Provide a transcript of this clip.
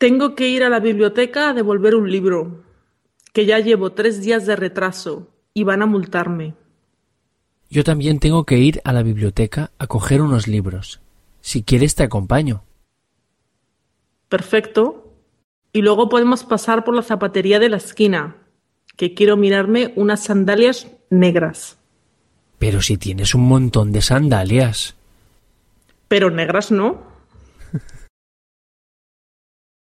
Tengo que ir a la biblioteca a devolver un libro, que ya llevo tres días de retraso y van a multarme. Yo también tengo que ir a la biblioteca a coger unos libros. Si quieres te acompaño. Perfecto. Y luego podemos pasar por la zapatería de la esquina, que quiero mirarme unas sandalias negras. Pero si tienes un montón de sandalias. Pero negras no.